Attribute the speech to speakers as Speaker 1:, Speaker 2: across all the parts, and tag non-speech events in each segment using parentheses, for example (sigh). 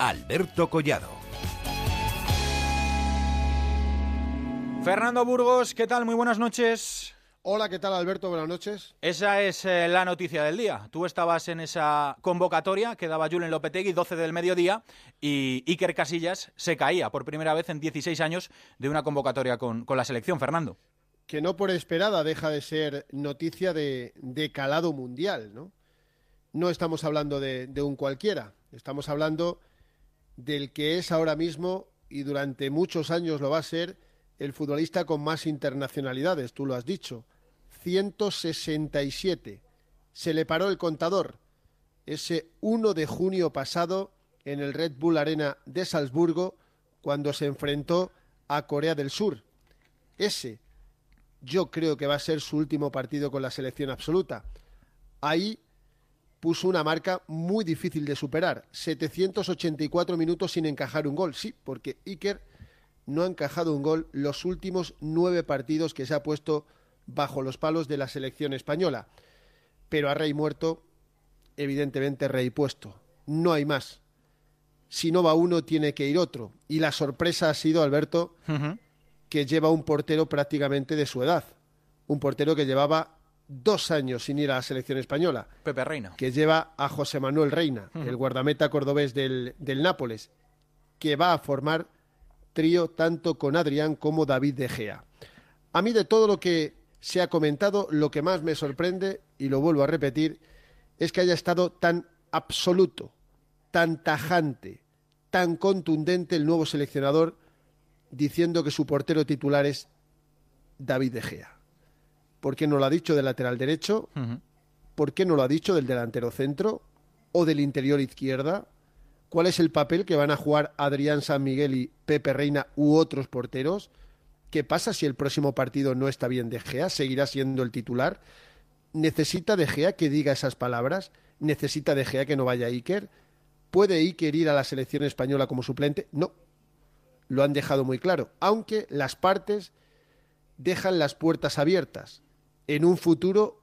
Speaker 1: Alberto Collado.
Speaker 2: Fernando Burgos, ¿qué tal? Muy buenas noches.
Speaker 3: Hola, ¿qué tal Alberto? Buenas noches.
Speaker 2: Esa es eh, la noticia del día. Tú estabas en esa convocatoria que daba Julen Lopetegui, 12 del mediodía, y Iker Casillas se caía por primera vez en 16 años de una convocatoria con, la selección, Fernando.
Speaker 3: Que no por esperada deja de ser noticia de, calado mundial, ¿no? No estamos hablando de, de un cualquiera, estamos hablando del que es ahora mismo y durante muchos años lo va a ser el futbolista con más internacionalidades, tú lo has dicho. 167. Se le paró el contador ese 1 de junio pasado en el Red Bull Arena de Salzburgo cuando se enfrentó a Corea del Sur. Ese yo creo que va a ser su último partido con la selección absoluta. Ahí puso una marca muy difícil de superar, 784 minutos sin encajar un gol. Sí, porque Iker no ha encajado un gol los últimos nueve partidos que se ha puesto bajo los palos de la selección española. Pero a rey muerto, evidentemente rey puesto. No hay más. Si no va uno, tiene que ir otro. Y la sorpresa ha sido, Alberto, que lleva un portero prácticamente de su edad. Un portero que llevaba dos años sin ir a la selección española.
Speaker 2: Pepe Reina.
Speaker 3: Que lleva a José Manuel Reina, el guardameta cordobés del, del Nápoles, que va a formar trío tanto con Adrián como David De Gea. A mí de todo lo que se ha comentado, lo que más me sorprende, y lo vuelvo a repetir, es que haya estado tan absoluto, tan tajante, tan contundente el nuevo seleccionador diciendo que su portero titular es David De Gea. ¿Por qué no lo ha dicho del lateral derecho? ¿Por qué no lo ha dicho del delantero centro o del interior izquierda? cuál es el papel que van a jugar Adrián San Miguel y Pepe Reina u otros porteros. ¿Qué pasa si el próximo partido no está bien De Gea? ¿Seguirá siendo el titular? ¿Necesita De Gea que diga esas palabras? ¿Necesita De Gea que no vaya Iker? ¿Puede Iker ir a la selección española como suplente? No. Lo han dejado muy claro. Aunque las partes dejan las puertas abiertas. En un futuro,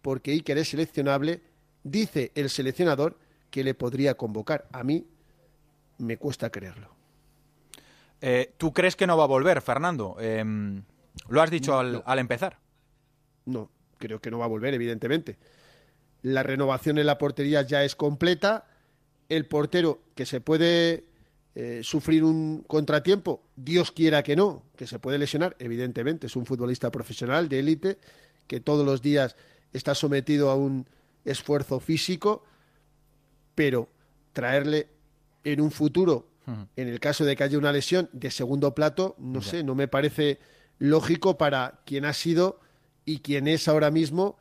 Speaker 3: porque Iker es seleccionable, dice el seleccionador que le podría convocar. A mí me cuesta creerlo.
Speaker 2: Eh, ¿Tú crees que no va a volver, Fernando? Em, lo has dicho al, empezar.
Speaker 3: No, creo que no va a volver, evidentemente. La renovación en la portería ya es completa. El portero que se puede eh, sufrir un contratiempo, Dios quiera que no, que se puede lesionar, evidentemente. Es un futbolista profesional de élite que todos los días está sometido a un esfuerzo físico pero traerle en un futuro, en el caso de que haya una lesión de segundo plato, no sé, no me parece lógico para quien ha sido y quien es ahora mismo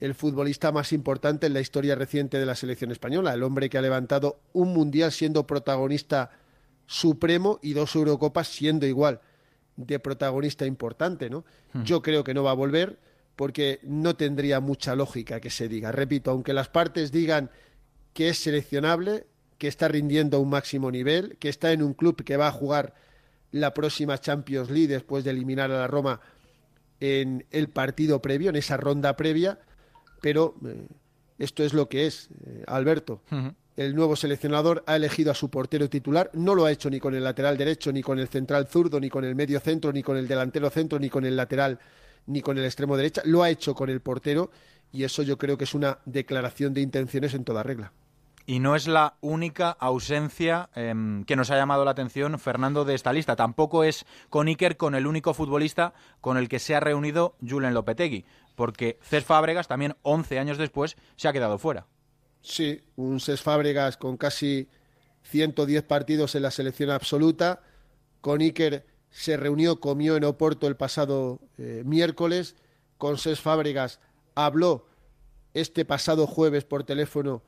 Speaker 3: el futbolista más importante en la historia reciente de la selección española, el hombre que ha levantado un mundial siendo protagonista supremo y dos Eurocopas siendo igual de protagonista importante, ¿no? Yo creo que no va a volver porque no tendría mucha lógica que se diga. Repito, aunque las partes digan que es seleccionable, que está rindiendo a un máximo nivel, que está en un club que va a jugar la próxima Champions League después de eliminar a la Roma en el partido previo, en esa ronda previa, pero eh, esto es lo que es, eh, Alberto. El nuevo seleccionador ha elegido a su portero titular, no lo ha hecho ni con el lateral derecho, ni con el central zurdo, ni con el medio centro, ni con el delantero centro, ni con el lateral, ni con el extremo derecha, lo ha hecho con el portero y eso yo creo que es una declaración de intenciones en toda regla.
Speaker 2: Y no es la única ausencia em, que nos ha llamado la atención Fernando de esta lista. Tampoco es con Iker con el único futbolista con el que se ha reunido Julen Lopetegui, porque Cés Fábregas también 11 años después se ha quedado fuera.
Speaker 3: Sí, un Cés Fábregas con casi 110 partidos en la selección absoluta. Con Iker se reunió, comió en Oporto el pasado eh, miércoles. Con Cés Fábregas habló este pasado jueves por teléfono,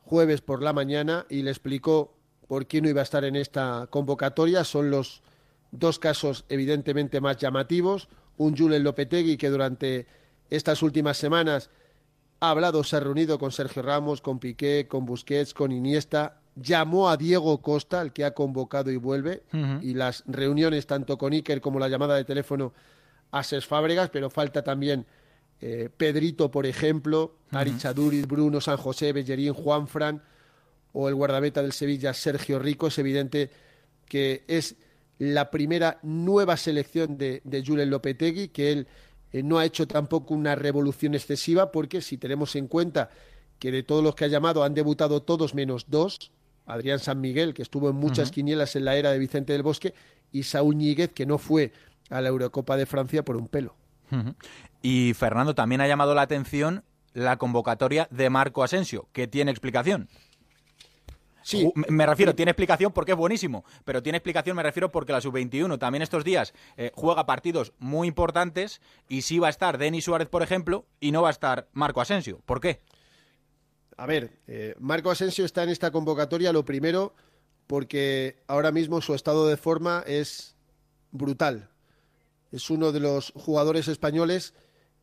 Speaker 3: jueves por la mañana, y le explicó por qué no iba a estar en esta convocatoria. Son los dos casos evidentemente más llamativos. Un Julen Lopetegui que durante estas últimas semanas ha hablado, se ha reunido con Sergio Ramos, con Piqué, con Busquets, con Iniesta, llamó a Diego Costa, el que ha convocado y vuelve, y las reuniones tanto con Iker como la llamada de teléfono a Ses Fábregas, pero falta también eh, Pedrito, por ejemplo, Ari Bruno San José, Bellerín, Juanfran o el guardameta del Sevilla, Sergio Rico. Es evidente que es la primera nueva selección de, de Julen Lopetegui, que él eh, no ha hecho tampoco una revolución excesiva, porque si tenemos en cuenta que de todos los que ha llamado han debutado todos menos dos, Adrián San Miguel, que estuvo en muchas quinielas en la era de Vicente del Bosque, y Saúl Ñíguez, que no fue a la Eurocopa de Francia por un pelo.
Speaker 2: Y Fernando, también ha llamado la atención la convocatoria de Marco Asensio, que tiene explicación.
Speaker 3: Sí,
Speaker 2: me refiero, tiene explicación porque es buenísimo, pero tiene explicación, me refiero, porque la sub-21 también estos días eh, juega partidos muy importantes y sí va a estar Denis Suárez, por ejemplo, y no va a estar Marco Asensio. ¿Por qué?
Speaker 3: A ver, eh, Marco Asensio está en esta convocatoria, lo primero, porque ahora mismo su estado de forma es brutal. Es uno de los jugadores españoles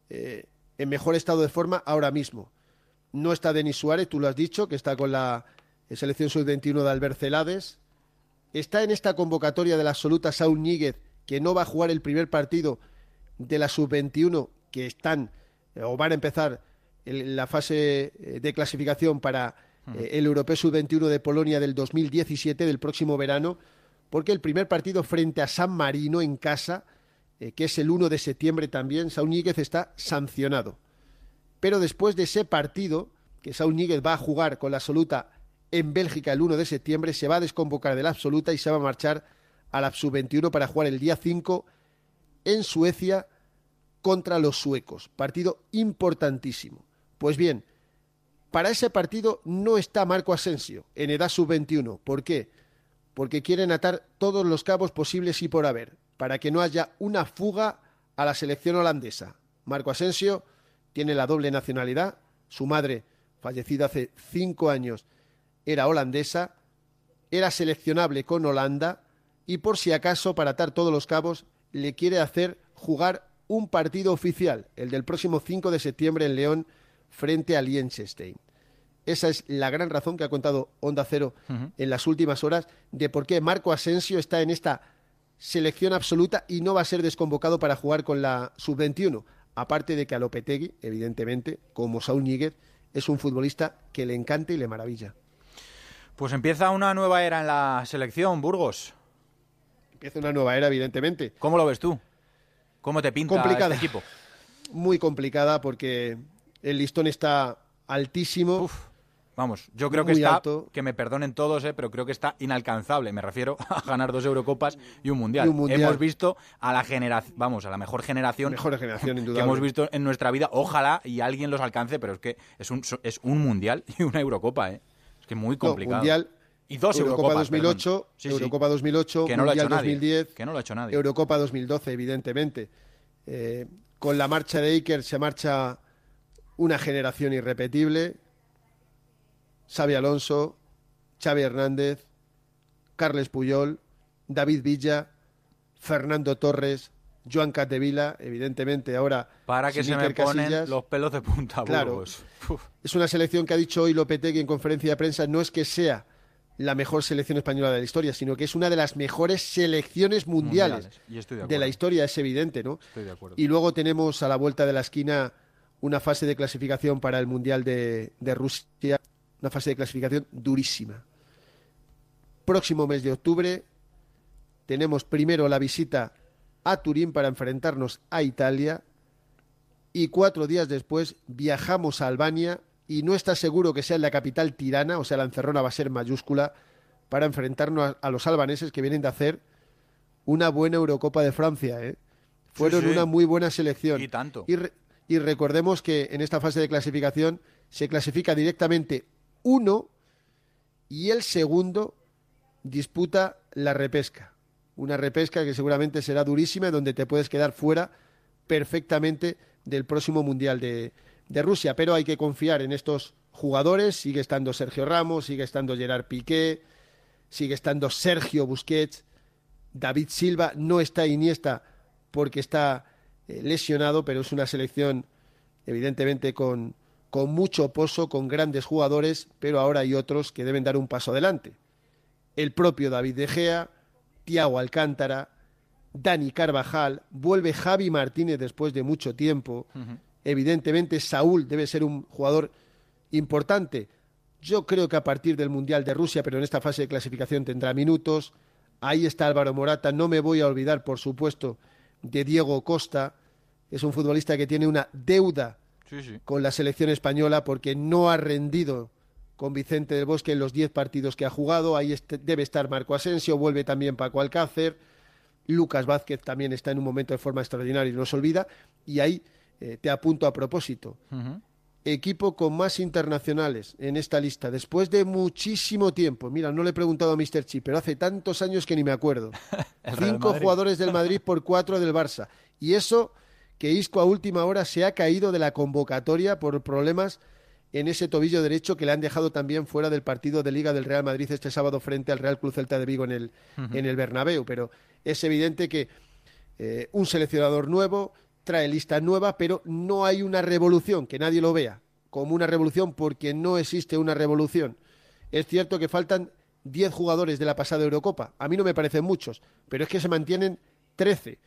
Speaker 3: eh, en mejor estado de forma ahora mismo. No está Denis Suárez, tú lo has dicho, que está con la selección sub-21 de Albert Celades. Está en esta convocatoria de la absoluta Saúl Níguez, que no va a jugar el primer partido de la sub-21, que están eh, o van a empezar la fase eh, de clasificación para eh, el Europeo Sub-21 de Polonia del 2017, del próximo verano, porque el primer partido frente a San Marino en casa, que es el 1 de septiembre también, Saúl Níguez está sancionado. Pero después de ese partido, que Saúl Níguez va a jugar con la absoluta en Bélgica el 1 de septiembre, se va a desconvocar de la absoluta y se va a marchar a la sub-21 para jugar el día 5 en Suecia contra los suecos. Partido importantísimo. Pues bien, para ese partido no está Marco Asensio en edad sub-21. ¿Por qué? Porque quieren atar todos los cabos posibles y por haber, para que no haya una fuga a la selección holandesa. Marco Asensio tiene la doble nacionalidad, su madre, fallecida hace cinco años, era holandesa, era seleccionable con Holanda y por si acaso, para atar todos los cabos, le quiere hacer jugar un partido oficial, el del próximo 5 de septiembre en León, frente a Liechtenstein. Esa es la gran razón que ha contado Onda Cero en las últimas horas de por qué Marco Asensio está en esta selección absoluta y no va a ser desconvocado para jugar con la sub-21. Aparte de que a Lopetegui, evidentemente, como Saúl Níguez, es un futbolista que le encanta y le maravilla.
Speaker 2: Pues empieza una nueva era en la selección, Burgos.
Speaker 3: Empieza una nueva era, evidentemente.
Speaker 2: ¿Cómo lo ves tú? ¿Cómo te pinta
Speaker 3: complicada.
Speaker 2: este equipo?
Speaker 3: Muy complicada porque el listón está altísimo.
Speaker 2: vamos, yo creo que está, que me perdonen todos, eh, pero creo que está inalcanzable. Me refiero (laughs) a ganar dos Eurocopas y un mundial. Hemos visto a la generación, vamos, a la mejor generación,
Speaker 3: mejor generación (laughs)
Speaker 2: que hemos visto en nuestra vida. Ojalá y alguien los alcance, pero es que es un, es un mundial (laughs) y una Eurocopa, ¿eh? Es que muy complicado.
Speaker 3: mundial,
Speaker 2: y dos
Speaker 3: Eurocopa 2008, Eurocopa 2008,
Speaker 2: que no
Speaker 3: Mundial
Speaker 2: lo
Speaker 3: 2010,
Speaker 2: que no lo ha hecho nadie.
Speaker 3: Eurocopa 2012, evidentemente. Eh, con la marcha de Iker se marcha una generación irrepetible. Xavi Alonso, Xavi Hernández, Carles Puyol, David Villa, Fernando Torres, Joan Catevila, evidentemente ahora.
Speaker 2: Para que se me ponen los pelos de punta.
Speaker 3: Claro. Es una selección que ha dicho hoy Lopetegui en conferencia de prensa, no es que sea la mejor selección española de la historia, sino que es una de las mejores selecciones mundiales, de, la historia, es evidente, ¿no?
Speaker 2: Estoy de acuerdo.
Speaker 3: Y luego tenemos a la vuelta de la esquina una fase de clasificación para el Mundial de, de Rusia, una fase de clasificación durísima. Próximo mes de octubre tenemos primero la visita a Turín para enfrentarnos a Italia y cuatro días después viajamos a Albania y no está seguro que sea en la capital tirana, o sea, la encerrona va a ser mayúscula, para enfrentarnos a, los albaneses que vienen de hacer una buena Eurocopa de Francia. ¿eh? Fueron una muy buena selección.
Speaker 2: Y tanto.
Speaker 3: Y, recordemos que en esta fase de clasificación se clasifica directamente uno y el segundo disputa la repesca. Una repesca que seguramente será durísima y donde te puedes quedar fuera perfectamente del próximo Mundial de, de Rusia, pero hay que confiar en estos jugadores. Sigue estando Sergio Ramos, sigue estando Gerard Piqué, sigue estando Sergio Busquets, David Silva, no está Iniesta porque está lesionado, pero es una selección evidentemente con, con mucho pozo, con grandes jugadores, pero ahora hay otros que deben dar un paso adelante. El propio David De Gea, Tiago Alcántara, Dani Carvajal, vuelve Javi Martínez después de mucho tiempo. Evidentemente, Saúl debe ser un jugador importante. Yo creo que a partir del Mundial de Rusia, pero en esta fase de clasificación tendrá minutos. Ahí está Álvaro Morata. No me voy a olvidar, por supuesto, de Diego Costa. Es un futbolista que tiene una deuda con la selección española porque no ha rendido con Vicente del Bosque en los 10 partidos que ha jugado. Ahí debe estar Marco Asensio, vuelve también Paco Alcácer. Lucas Vázquez también está en un momento de forma extraordinaria y no se olvida. Y ahí eh, te apunto a propósito equipo con más internacionales en esta lista, después de muchísimo tiempo. Mira, no le he preguntado a Mr. Chip, pero hace tantos años que ni me acuerdo. (laughs) Cinco jugadores del Madrid por cuatro del Barça. Y eso que Isco a última hora se ha caído de la convocatoria por problemas en ese tobillo derecho que le han dejado también fuera del partido de Liga del Real Madrid este sábado frente al Real Club Celta de Vigo en el, en el Bernabéu. Pero es evidente que eh, un seleccionador nuevo, trae lista nueva, pero no hay una revolución, que nadie lo vea como una revolución, porque no existe una revolución. Es cierto que faltan 10 jugadores de la pasada Eurocopa. A mí no me parecen muchos, pero es que se mantienen 13.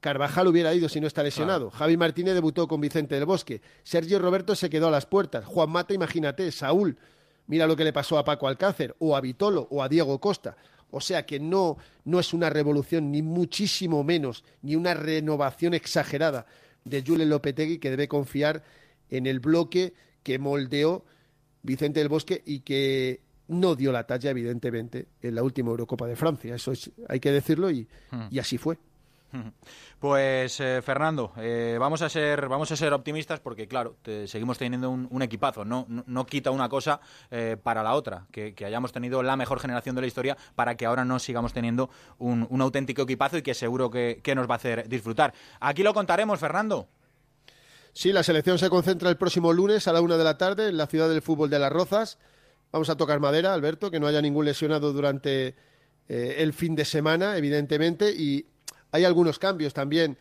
Speaker 3: Carvajal hubiera ido si no está lesionado. Javi Martínez debutó con Vicente del Bosque. Sergio Roberto se quedó a las puertas. Juan Mata, imagínate. Saúl, mira lo que le pasó a Paco Alcácer, o a Vitolo, o a Diego Costa. O sea que no, no es una revolución, ni muchísimo menos, ni una renovación exagerada de Julien Lopetegui que debe confiar en el bloque que moldeó Vicente del Bosque y que no dio la talla, evidentemente, en la última Eurocopa de Francia. Eso hay que decirlo y hmm. así fue. (laughs)
Speaker 2: Pues eh, Fernando, eh, vamos a ser vamos a ser optimistas porque claro, seguimos teniendo un, equipazo. No, no, quita una cosa eh, para la otra, que, hayamos tenido la mejor generación de la historia para que ahora no sigamos teniendo un, auténtico equipazo y que seguro que, nos va a hacer disfrutar. Aquí lo contaremos, Fernando.
Speaker 3: Sí, la selección se concentra el próximo lunes a la una de la tarde en la ciudad del fútbol de Las Rozas. Vamos a tocar madera, Alberto, que no haya ningún lesionado durante el fin de semana, evidentemente, y hay algunos cambios también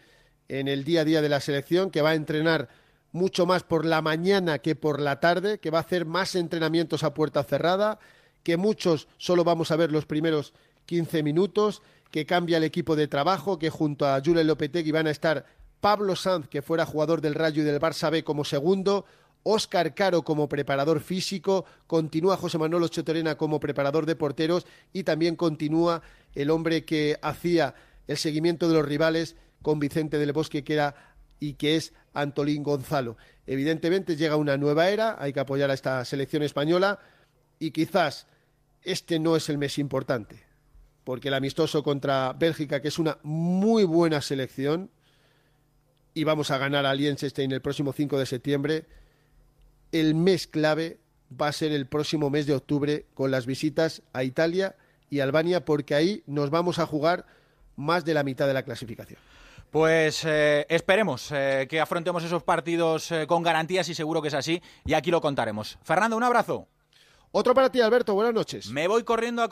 Speaker 3: en el día a día de la selección, que va a entrenar mucho más por la mañana que por la tarde, que va a hacer más entrenamientos a puerta cerrada, que muchos solo vamos a ver los primeros 15 minutos, que cambia el equipo de trabajo, que junto a Julien Lopetegui van a estar Pablo Sanz, que fuera jugador del Rayo y del Barça B como segundo, Óscar Caro como preparador físico, continúa José Manuel Ochotorena como preparador de porteros y también continúa el hombre que hacía el seguimiento de los rivales con Vicente del Bosque, que era y que es Antolín Gonzalo. Evidentemente llega una nueva era, hay que apoyar a esta selección española y quizás este no es el mes importante, porque el amistoso contra Bélgica, que es una muy buena selección, y vamos a ganar a Liechtenstein el próximo 5 de septiembre, el mes clave va a ser el próximo mes de octubre con las visitas a Italia y Albania, porque ahí nos vamos a jugar más de la mitad de la clasificación.
Speaker 2: Pues eh, esperemos eh, que afrontemos esos partidos eh, con garantías y seguro que es así y aquí lo contaremos. Fernando, un abrazo.
Speaker 3: Otro para ti, Alberto. Buenas noches.
Speaker 2: Me voy corriendo a